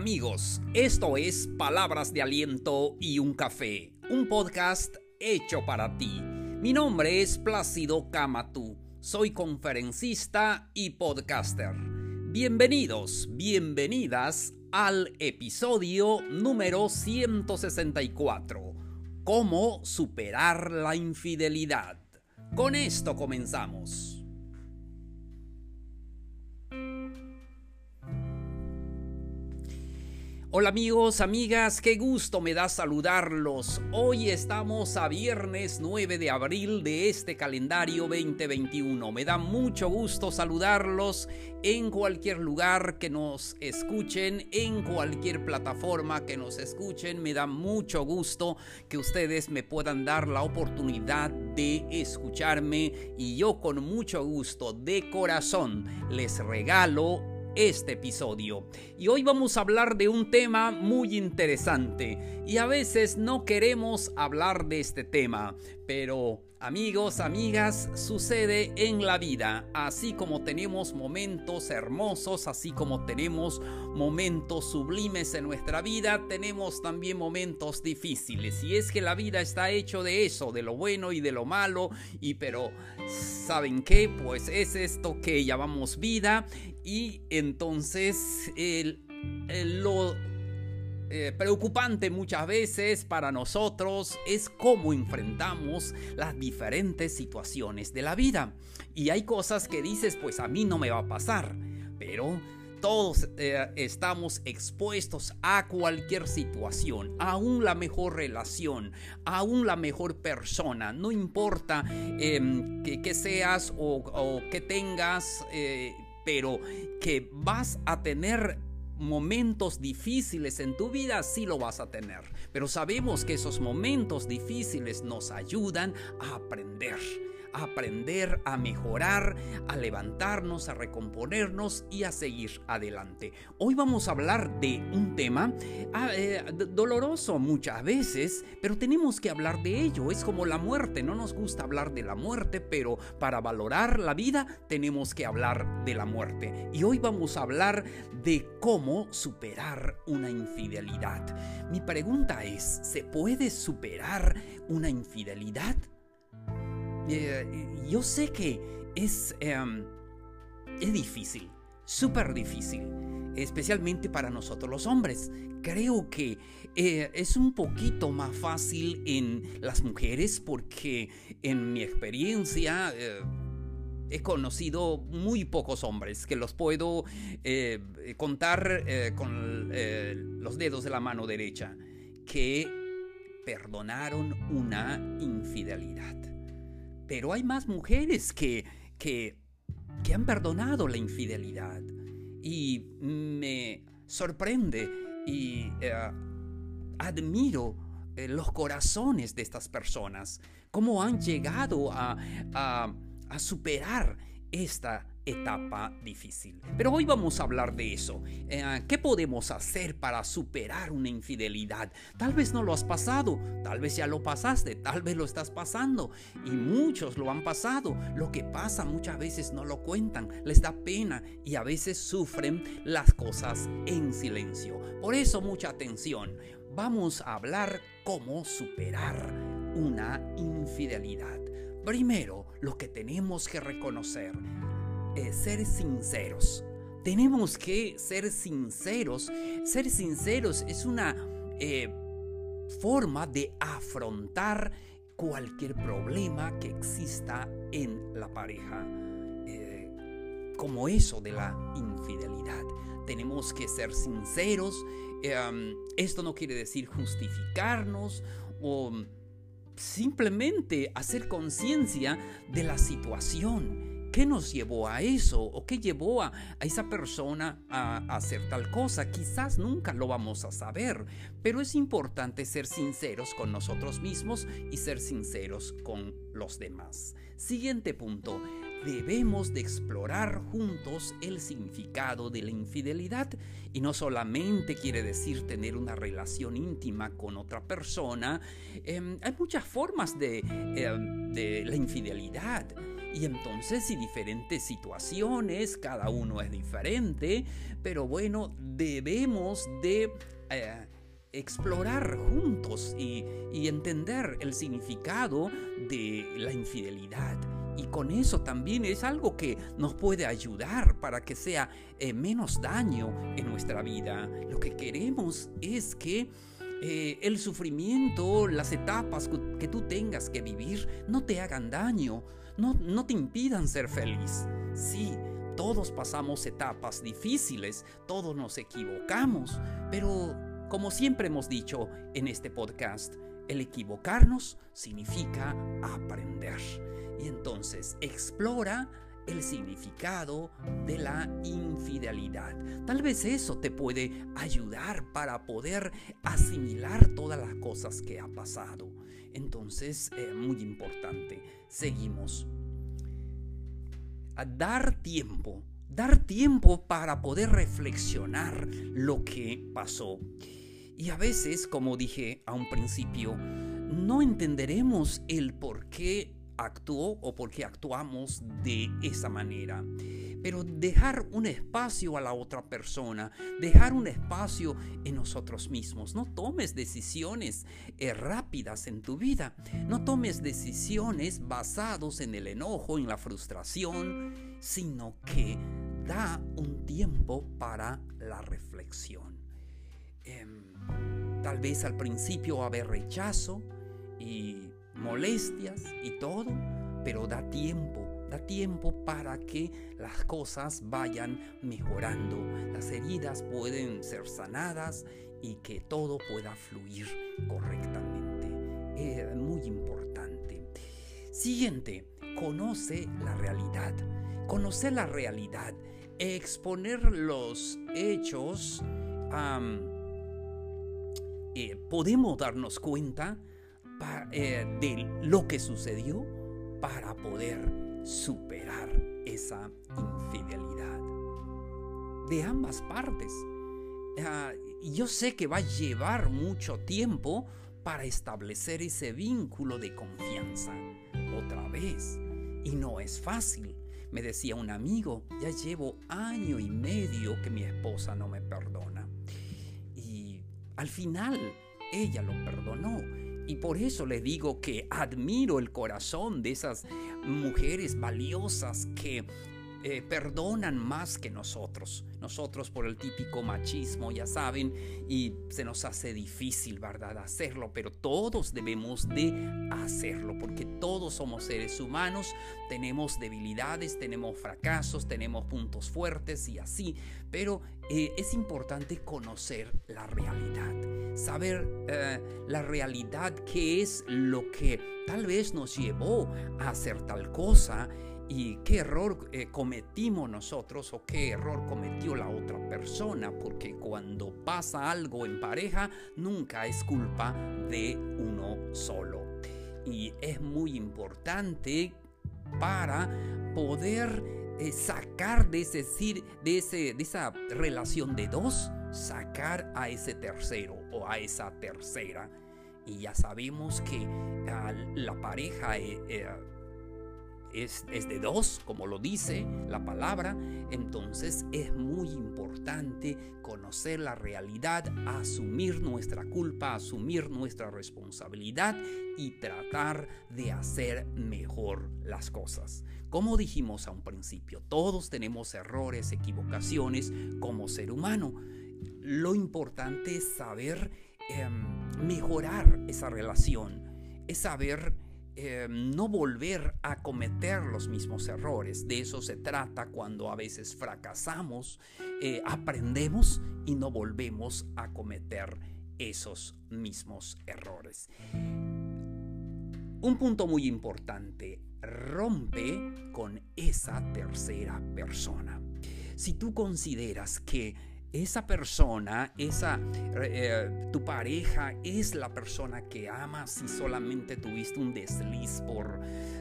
amigos, esto es Palabras de Aliento y un Café, un podcast hecho para ti. Mi nombre es Plácido Camatú, soy conferencista y podcaster. Bienvenidos, bienvenidas al episodio número 164, ¿Cómo superar la infidelidad? Con esto comenzamos. Hola amigos, amigas, qué gusto me da saludarlos. Hoy estamos a viernes 9 de abril de este calendario 2021. Me da mucho gusto saludarlos en cualquier lugar que nos escuchen, en cualquier plataforma que nos escuchen. Me da mucho gusto que ustedes me puedan dar la oportunidad de escucharme y yo con mucho gusto de corazón les regalo este episodio. Y hoy vamos a hablar de un tema muy interesante. Y a veces no queremos hablar de este tema, pero Amigos, amigas, sucede en la vida, así como tenemos momentos hermosos, así como tenemos momentos sublimes en nuestra vida, tenemos también momentos difíciles. Y es que la vida está hecho de eso, de lo bueno y de lo malo, y pero ¿saben qué? Pues es esto que llamamos vida y entonces el, lo eh, preocupante muchas veces para nosotros es cómo enfrentamos las diferentes situaciones de la vida. Y hay cosas que dices, pues a mí no me va a pasar, pero todos eh, estamos expuestos a cualquier situación, aún la mejor relación, aún la mejor persona, no importa em, que, seas o, que tengas, eh, pero que vas a tener momentos difíciles en tu vida, sí lo vas a tener. Pero sabemos que esos momentos difíciles nos ayudan a aprender a aprender, a mejorar, a levantarnos, a recomponernos y a seguir adelante. Hoy vamos a hablar de un tema ah, eh, doloroso muchas veces, pero tenemos que hablar de ello. Es como la muerte, no nos gusta hablar de la muerte, pero para valorar la vida tenemos que hablar de la muerte. Y hoy vamos a hablar de cómo superar una infidelidad. Mi pregunta es, ¿se puede superar una infidelidad? Eh, yo sé que es, em, es difícil, súper difícil, especialmente para nosotros los hombres. Creo que eh, es un poquito más fácil en las mujeres porque en mi experiencia... Eh, he conocido muy pocos hombres que los puedo contar con los dedos de la mano derecha que perdonaron una infidelidad. Pero hay más mujeres que, que, que han perdonado la infidelidad. Y me sorprende y eh, admiro eh, los corazones de estas personas, cómo han llegado a, a, a superar esta etapa difícil. Pero hoy vamos a hablar de eso. Eh, ¿Qué podemos hacer para superar una infidelidad? Tal vez no lo has pasado, tal vez ya lo pasaste, tal vez lo estás pasando y muchos lo han pasado. Lo que pasa muchas veces no lo cuentan, les da pena y a veces sufren las cosas en silencio. Por eso mucha atención. Vamos a hablar cómo superar una infidelidad. Primero, lo que tenemos que reconocer eh, ser sinceros. Tenemos que ser sinceros. Ser sinceros es una eh, forma de afrontar cualquier problema que exista en la pareja. Eh, como eso de la infidelidad. Tenemos que ser sinceros. esto no quiere decir justificarnos o simplemente hacer conciencia de la situación ¿Qué nos llevó a eso? ¿O qué llevó a, esa persona a, hacer tal cosa? Quizás nunca lo vamos a saber, pero es importante ser sinceros con nosotros mismos y ser sinceros con los demás. Siguiente punto. Debemos de explorar juntos el significado de la infidelidad y no solamente quiere decir tener una relación íntima con otra persona. Em, hay muchas formas de, em, de la infidelidad Y entonces, y diferentes situaciones, cada uno es diferente, pero bueno, debemos de... Eh, explorar juntos y, entender el significado de la infidelidad. Y con eso también es algo que nos puede ayudar para que sea eh, menos daño en nuestra vida. Lo que queremos es que eh, el sufrimiento, las etapas que tú tengas que vivir no te hagan daño, no, no te impidan ser feliz. Sí, todos pasamos etapas difíciles, todos nos equivocamos, pero como siempre hemos dicho en este podcast, el equivocarnos significa aprender. Y entonces explora el significado de la infidelidad. Tal vez eso te puede ayudar para poder asimilar todas las cosas que ha pasado. Entonces, es muy importante. Seguimos. Dar tiempo, dar tiempo para poder reflexionar lo que pasó. Y a veces, como dije a un principio, no entenderemos el por qué actuó o por qué actuamos de esa manera. Pero dejar un espacio a la otra persona, dejar un espacio en nosotros mismos. No tomes decisiones eh, rápidas en tu vida. No tomes decisiones basados en el enojo, en la frustración, sino que da un tiempo para la reflexión. Em, Tal vez al principio va a haber rechazo y molestias y todo, pero da tiempo, da tiempo para que las cosas vayan mejorando. Las heridas pueden ser sanadas y que todo pueda fluir correctamente. Es muy importante. Siguiente, conoce la realidad. Conocer la realidad, exponer los hechos eh, podemos darnos cuenta eh, de lo que sucedió para poder superar esa infidelidad. De ambas partes. Ah, yo sé que va a llevar mucho tiempo para establecer ese vínculo de confianza. Otra vez. Y no es fácil. Me decía un amigo, ya llevo año y medio que mi esposa no me perdona. Al final, ella lo perdonó. Y por eso le digo que admiro el corazón de esas mujeres valiosas que eh, perdonan más que nosotros. Nosotros por el típico machismo, ya saben, y se nos hace difícil, ¿verdad?, hacerlo, pero todos debemos de hacerlo, porque todos somos seres humanos, tenemos debilidades, tenemos fracasos, tenemos puntos fuertes y así, pero eh, es importante conocer la realidad, saber eh, la realidad, qué es lo que tal vez nos llevó a hacer tal cosa, y qué error eh, cometimos nosotros o qué error cometió la otra persona, porque cuando pasa algo en pareja nunca es culpa de uno solo. Y es muy importante para poder eh, sacar de, ese, de, ese, de esa relación de dos, sacar a ese tercero o a esa tercera. Y ya sabemos que ah, la pareja... Eh, es, de dos, como lo dice la palabra, entonces es muy importante conocer la realidad, asumir nuestra culpa, asumir nuestra responsabilidad y tratar de hacer mejor las cosas. Como dijimos a un principio, todos tenemos errores, equivocaciones como ser humano. Lo importante es saber em, mejorar esa relación, es saber eh, no volver a cometer los mismos errores. De eso se trata cuando a veces fracasamos, eh, aprendemos y no volvemos a cometer esos mismos errores. Un punto muy importante, rompe con esa tercera persona. Si tú consideras que esa persona, esa eh, tu pareja es la persona que amas y solamente tuviste un desliz por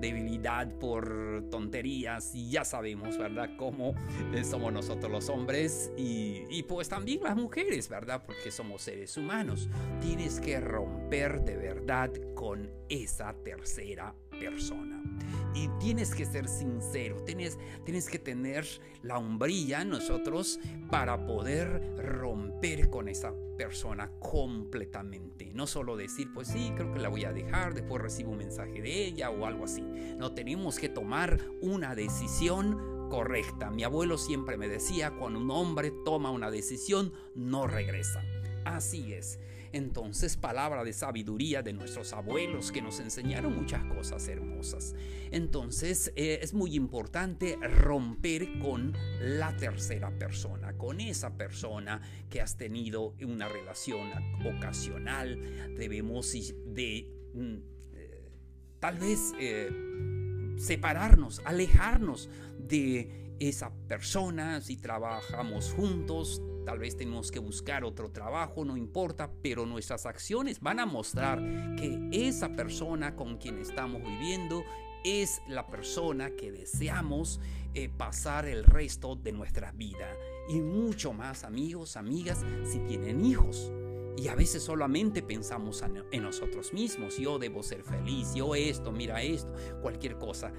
debilidad, por tonterías, y ya sabemos, ¿verdad?, cómo eh, somos nosotros los hombres y, y pues también las mujeres, ¿verdad?, porque somos seres humanos. Tienes que romper de verdad con esa tercera persona. y tienes que ser sincero, tienes, tienes que tener la hombría nosotros para poder romper con esa persona completamente. No solo decir, pues sí, creo que la voy a dejar, después recibo un mensaje de ella o algo así. No tenemos que tomar una decisión correcta. Mi abuelo siempre me decía, cuando un hombre toma una decisión, no regresa. Así es. Entonces, palabra de sabiduría de nuestros abuelos que nos enseñaron muchas cosas hermosas. Entonces, eh, es muy importante romper con la tercera persona, con esa persona que has tenido una relación ocasional. Debemos de mm, tal vez eh, separarnos, alejarnos de esa persona si trabajamos juntos, Tal vez tenemos que buscar otro trabajo, no importa, pero nuestras acciones van a mostrar que esa persona con quien estamos viviendo es la persona que deseamos eh, pasar el resto de nuestra vida. Y mucho más, amigos, amigas, si tienen hijos. Y a veces solamente pensamos en nosotros mismos. Yo debo ser feliz, yo esto, mira esto, cualquier cosa.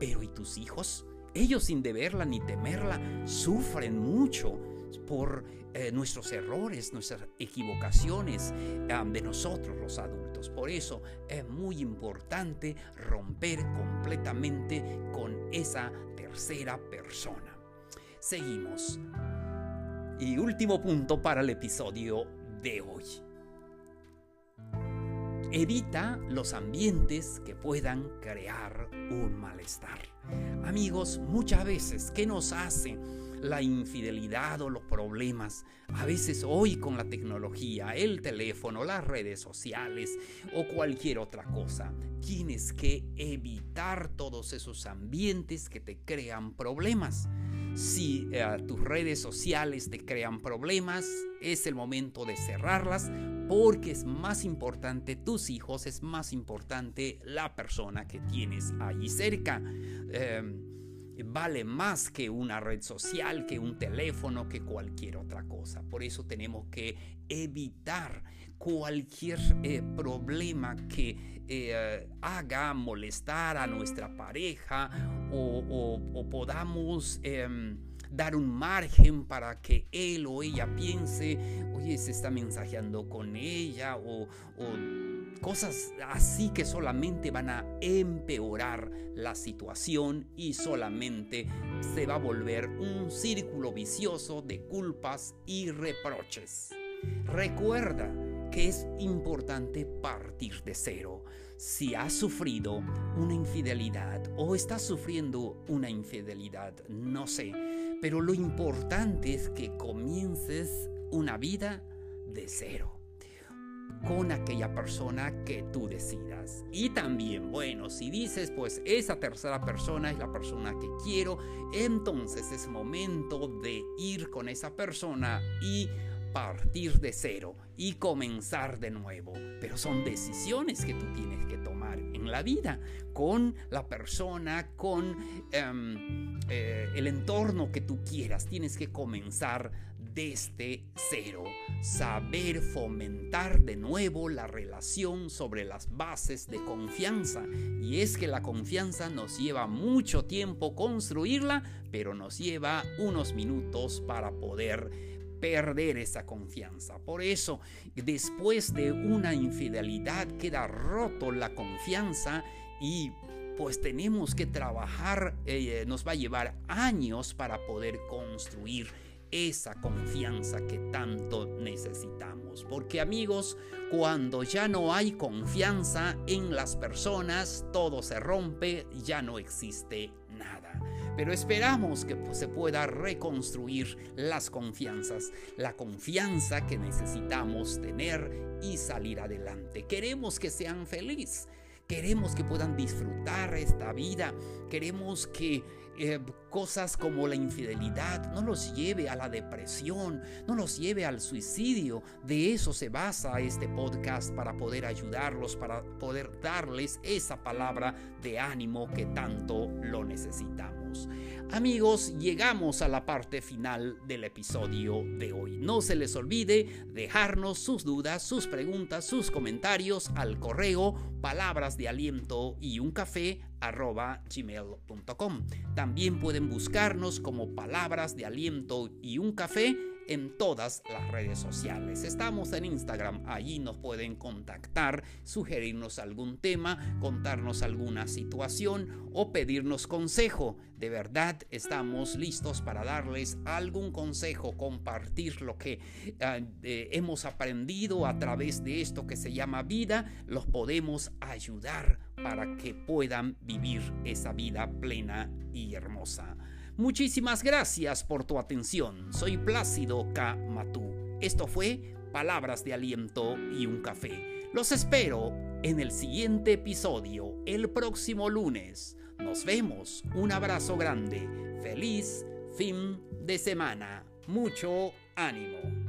Pero ¿y tus hijos? Ellos sin deberla ni temerla sufren mucho por eh, nuestros errores, nuestras equivocaciones de nosotros los adultos. Por eso es muy importante romper completamente con esa tercera persona. Seguimos. Y último punto para el episodio de hoy. Evita los ambientes que puedan crear un malestar. Amigos, muchas veces, ¿qué nos hace? La infidelidad o los problemas. A veces hoy con la tecnología, el teléfono, las redes sociales o cualquier otra cosa, tienes que evitar todos esos ambientes que te crean problemas. Si eh, tus redes sociales te crean problemas, es el momento de cerrarlas porque es más importante tus hijos, es más importante la persona que tienes allí cerca. Em, vale más que una red social, que un teléfono, que cualquier otra cosa. Por eso tenemos que evitar cualquier eh, problema que eh, haga molestar a nuestra pareja o, podamos... Em, dar un margen para que él o ella piense, oye, se está mensajeando con ella o, cosas así que solamente van a empeorar la situación y solamente se va a volver un círculo vicioso de culpas y reproches. Recuerda que es importante partir de cero. Si has sufrido una infidelidad o estás sufriendo una infidelidad, no sé, pero lo importante es que comiences una vida de cero con aquella persona que tú decidas. Y también, bueno, si dices, pues esa tercera persona es la persona que quiero, entonces es momento de ir con esa persona y partir de cero y comenzar de nuevo. Pero son decisiones que tú tienes que tomar en la vida con la persona, con em, eh, el entorno que tú quieras. Tienes que comenzar desde cero. Saber fomentar de nuevo la relación sobre las bases de confianza. Y es que la confianza nos lleva mucho tiempo construirla, pero nos lleva unos minutos para poder perder esa confianza. Por eso, después de una infidelidad queda roto la confianza y pues tenemos que trabajar, eh, nos va a llevar años para poder construir esa confianza que tanto necesitamos. Porque amigos, cuando ya no hay confianza en las personas, todo se rompe, ya no existe nada pero esperamos que se pueda reconstruir las confianzas, la confianza que necesitamos tener y salir adelante. Queremos que sean felices. Queremos que puedan disfrutar esta vida. Queremos que eh, cosas como la infidelidad no los lleve a la depresión, no los lleve al suicidio. De eso se basa este podcast para poder ayudarlos, para poder darles esa palabra de ánimo que tanto lo necesitamos. Amigos, llegamos a la parte final del episodio de hoy. No se les olvide dejarnos sus dudas, sus preguntas, sus comentarios al correo palabras de aliento y un café. También pueden buscarnos como palabras de aliento y un café en todas las redes sociales. Estamos en Instagram, allí nos pueden contactar, sugerirnos algún tema, contarnos alguna situación o pedirnos consejo. De verdad estamos listos para darles algún consejo, compartir lo que ah, hemos aprendido a través de esto que se llama vida, los podemos ayudar para que puedan vivir esa vida plena y hermosa. Muchísimas gracias por tu atención. Soy Plácido K. Matú. Esto fue Palabras de Aliento y un Café. Los espero en el siguiente episodio, el próximo lunes. Nos vemos. Un abrazo grande. Feliz fin de semana. Mucho ánimo.